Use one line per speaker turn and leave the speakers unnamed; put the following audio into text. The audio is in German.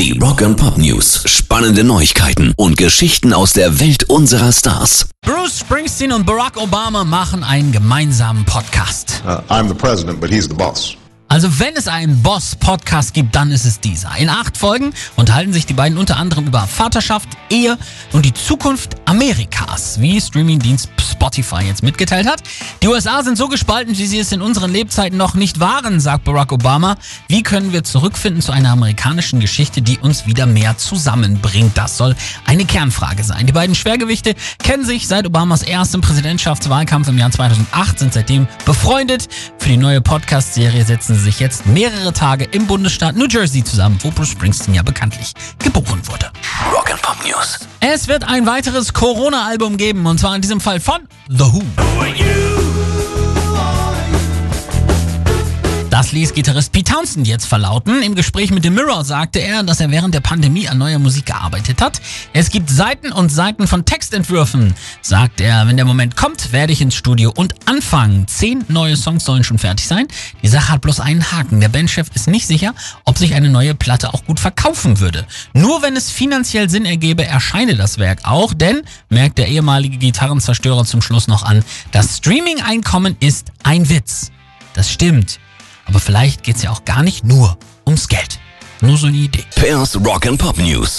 Die Rock and Pop News. Spannende Neuigkeiten und Geschichten aus der Welt unserer Stars.
Bruce Springsteen und Barack Obama machen einen gemeinsamen Podcast.
Uh, I'm the president, but he's the boss.
Also wenn es einen Boss-Podcast gibt, dann ist es dieser. In acht Folgen unterhalten sich die beiden unter anderem über Vaterschaft, Ehe und die Zukunft Amerikas, wie Streamingdienst Spotify jetzt mitgeteilt hat. Die USA sind so gespalten, wie sie es in unseren Lebzeiten noch nicht waren, sagt Barack Obama. Wie können wir zurückfinden zu einer amerikanischen Geschichte, die uns wieder mehr zusammenbringt? Das soll eine Kernfrage sein. Die beiden Schwergewichte kennen sich seit Obamas erstem Präsidentschaftswahlkampf im Jahr 2008, sind seitdem befreundet. Für die neue Podcast-Serie setzen sie sich jetzt mehrere Tage im Bundesstaat New Jersey zusammen, wo Bruce Springsteen ja bekanntlich geboren wurde.
Rock and Pop News.
Es wird ein weiteres Corona-Album geben und zwar in diesem Fall von The Who. Das ließ Gitarrist Pete Townsend jetzt verlauten. Im Gespräch mit The Mirror sagte er, dass er während der Pandemie an neuer Musik gearbeitet hat. Es gibt Seiten und Seiten von Textentwürfen. Sagt er, wenn der Moment kommt, werde ich ins Studio und anfangen. Zehn neue Songs sollen schon fertig sein. Die Sache hat bloß einen Haken. Der Bandchef ist nicht sicher, ob sich eine neue Platte auch gut verkaufen würde. Nur wenn es finanziell Sinn ergebe, erscheine das Werk auch, denn, merkt der ehemalige Gitarrenzerstörer zum Schluss noch an, das Streaming-Einkommen ist ein Witz. Das stimmt. Aber vielleicht geht's ja auch gar nicht nur ums Geld. Nur so eine Idee.
Pairs Rock and Pop News.